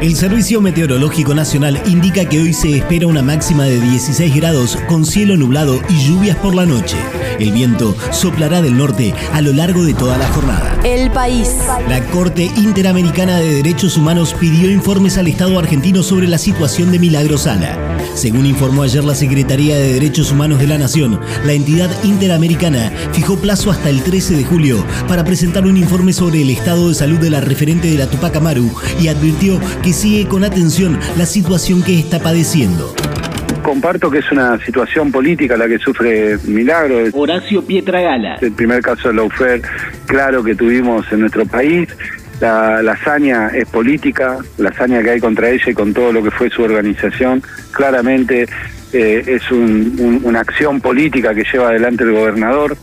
El Servicio Meteorológico Nacional indica que hoy se espera una máxima de 16 grados con cielo nublado y lluvias por la noche. El viento soplará del norte a lo largo de toda la jornada. El país. La Corte Interamericana de Derechos Humanos pidió informes al Estado argentino sobre la situación de Milagro Sala. Según informó ayer la Secretaría de Derechos Humanos de la Nación, la entidad interamericana fijó plazo hasta el 13 de julio para presentar un informe sobre el estado de salud de la referente de la Tupac Amaru y advirtió que sigue con atención la situación que está padeciendo comparto que es una situación política la que sufre Milagro. Horacio Pietragala. El primer caso de Laufer, claro que tuvimos en nuestro país. La, hazaña es política, la hazaña que hay contra ella y con todo lo que fue su organización, claramente eh, es una acción política que lleva adelante el gobernador.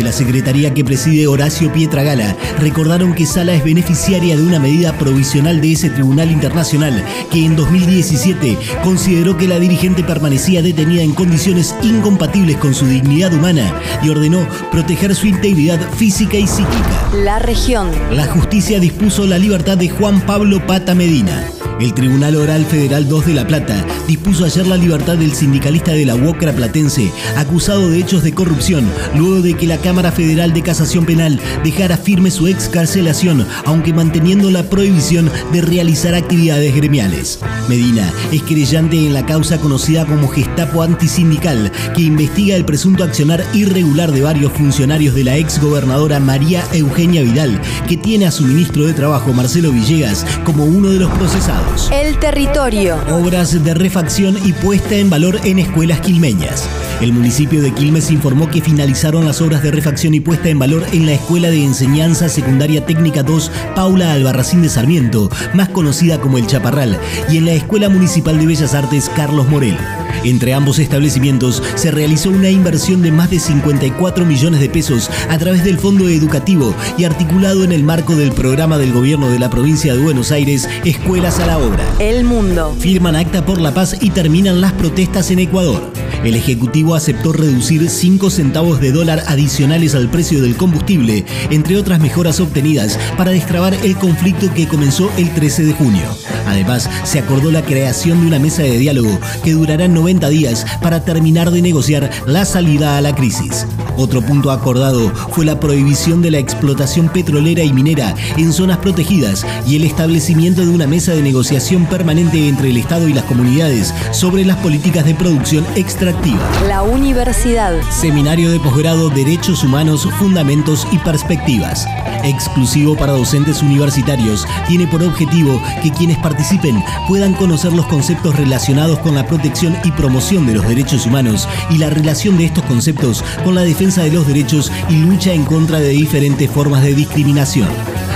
Desde la Secretaría que preside Horacio Pietragala, recordaron que Sala es beneficiaria de una medida provisional de ese Tribunal Internacional que en 2017 consideró que la dirigente permanecía detenida en condiciones incompatibles con su dignidad humana y ordenó proteger su integridad física y psíquica. La región. La justicia dispuso la libertad de Juan Pablo Pata Medina. El Tribunal Oral Federal 2 de La Plata dispuso ayer la libertad del sindicalista de la UOCRA platense, acusado de hechos de corrupción, luego de que la Cámara Federal de Casación Penal dejara firme su excarcelación, aunque manteniendo la prohibición de realizar actividades gremiales. Medina es querellante en la causa conocida como Gestapo Antisindical, que investiga el presunto accionar irregular de varios funcionarios de la exgobernadora María Eugenia Vidal, que tiene a su ministro de Trabajo, Marcelo Villegas, como uno de los procesados. El territorio. Obras de refacción y puesta en valor en escuelas quilmeñas. El municipio de Quilmes informó que finalizaron las obras de refacción y puesta en valor en la Escuela de Enseñanza Secundaria Técnica 2 Paula Albarracín de Sarmiento, más conocida como El Chaparral, y en la Escuela Municipal de Bellas Artes Carlos Morel. Entre ambos establecimientos se realizó una inversión de más de 54 millones de pesos a través del Fondo Educativo y articulado en el marco del programa del gobierno de la provincia de Buenos Aires, Escuelas a la Obra. El mundo. Firman acta por la paz y terminan las protestas en Ecuador. El Ejecutivo aceptó reducir 5 centavos de dólar adicionales al precio del combustible, entre otras mejoras obtenidas para destrabar el conflicto que comenzó el 13 de junio. Además, se acordó la creación de una mesa de diálogo que durará 90 días para terminar de negociar la salida a la crisis. Otro punto acordado fue la prohibición de la explotación petrolera y minera en zonas protegidas y el establecimiento de una mesa de negociación permanente entre el Estado y las comunidades sobre las políticas de producción extractiva. La universidad. Seminario de posgrado Derechos Humanos, Fundamentos y Perspectivas. Exclusivo para docentes universitarios, tiene por objetivo que quienes participen puedan conocer los conceptos relacionados con la protección y promoción de los derechos humanos y la relación de estos conceptos con la defensa de los derechos y lucha en contra de diferentes formas de discriminación.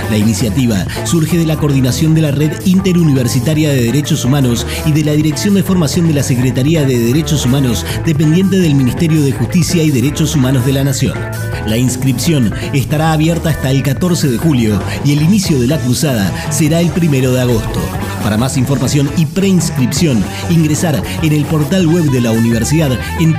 La iniciativa surge de la coordinación de la Red Interuniversitaria de Derechos Humanos y de la Dirección de Formación de la Secretaría de Derechos Humanos, dependiente del Ministerio de Justicia y Derechos Humanos de la Nación. La inscripción estará abierta hasta el 14 de julio y el inicio de la cruzada será el 1 de agosto. Para más información y preinscripción, ingresar en el portal web de la universidad en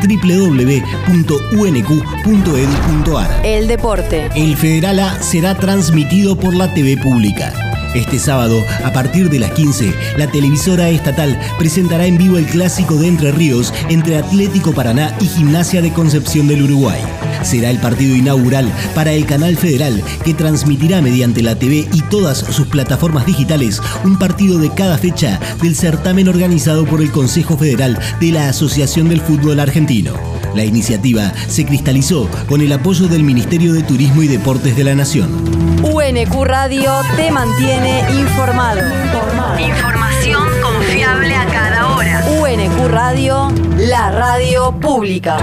El deporte. El Federal A será transmitido por la TV pública. Este sábado, a partir de las 15, la televisora estatal presentará en vivo el clásico de Entre Ríos entre Atlético Paraná y Gimnasia de Concepción del Uruguay será el partido inaugural para el canal federal que transmitirá mediante la TV y todas sus plataformas digitales un partido de cada fecha del certamen organizado por el Consejo Federal de la Asociación del Fútbol Argentino. La iniciativa se cristalizó con el apoyo del Ministerio de Turismo y Deportes de la Nación. UNQ Radio te mantiene informado. Información confiable a cada hora. UNQ Radio, la radio pública.